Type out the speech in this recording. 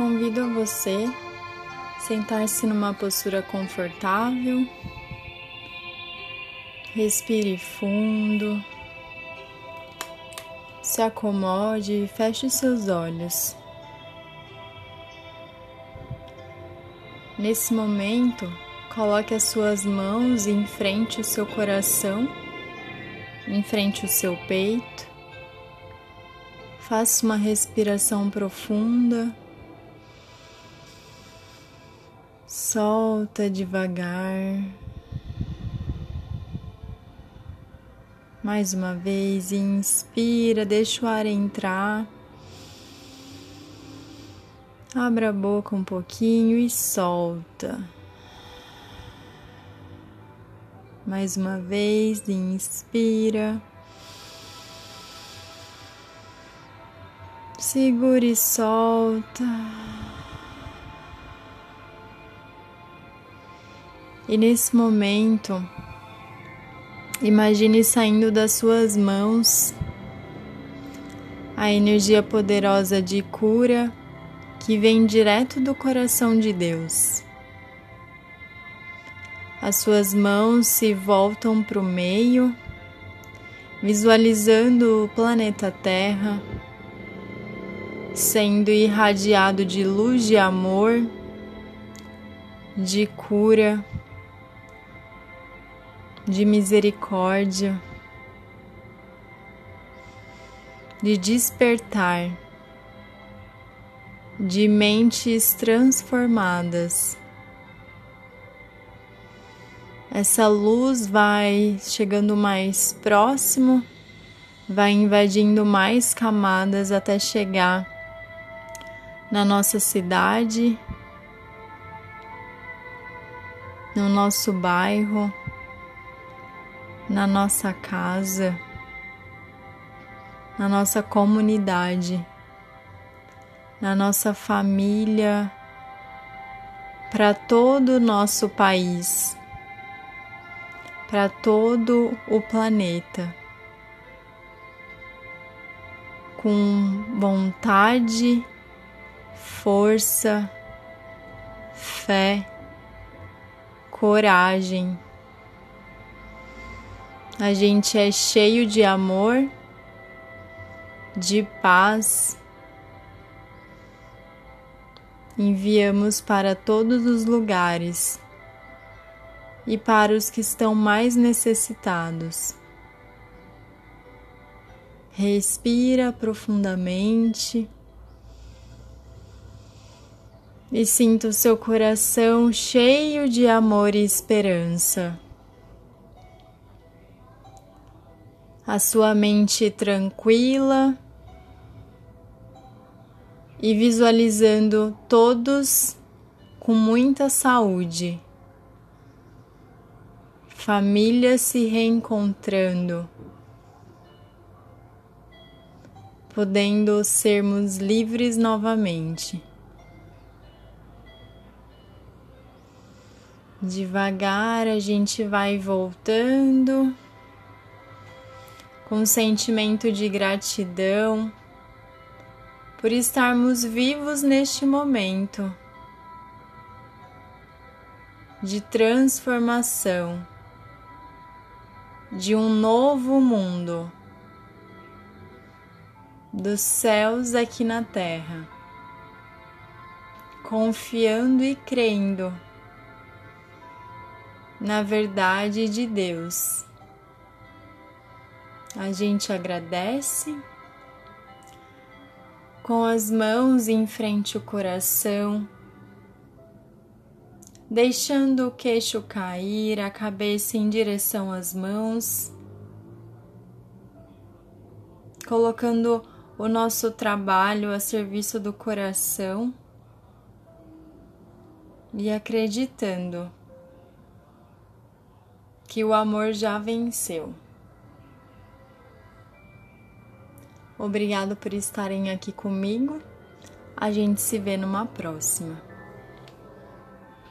convido a você sentar-se numa postura confortável. Respire fundo. Se acomode e feche seus olhos. Nesse momento, coloque as suas mãos em frente ao seu coração, em frente ao seu peito. Faça uma respiração profunda. Solta devagar. Mais uma vez, inspira, deixa o ar entrar. Abra a boca um pouquinho e solta. Mais uma vez, inspira. Segura e solta. E nesse momento, imagine saindo das suas mãos a energia poderosa de cura que vem direto do coração de Deus. As suas mãos se voltam para o meio, visualizando o planeta Terra sendo irradiado de luz de amor, de cura, de misericórdia, de despertar, de mentes transformadas. Essa luz vai chegando mais próximo, vai invadindo mais camadas até chegar na nossa cidade, no nosso bairro, na nossa casa, na nossa comunidade, na nossa família, para todo o nosso país, para todo o planeta. Com vontade força, fé, coragem. A gente é cheio de amor, de paz. Enviamos para todos os lugares e para os que estão mais necessitados. Respira profundamente e sinta o seu coração cheio de amor e esperança. A sua mente tranquila e visualizando todos com muita saúde, família se reencontrando, podendo sermos livres novamente. Devagar a gente vai voltando com um sentimento de gratidão por estarmos vivos neste momento de transformação, de um novo mundo, dos céus aqui na terra, confiando e crendo na verdade de Deus. A gente agradece com as mãos em frente ao coração, deixando o queixo cair, a cabeça em direção às mãos, colocando o nosso trabalho a serviço do coração e acreditando que o amor já venceu. Obrigado por estarem aqui comigo. A gente se vê numa próxima.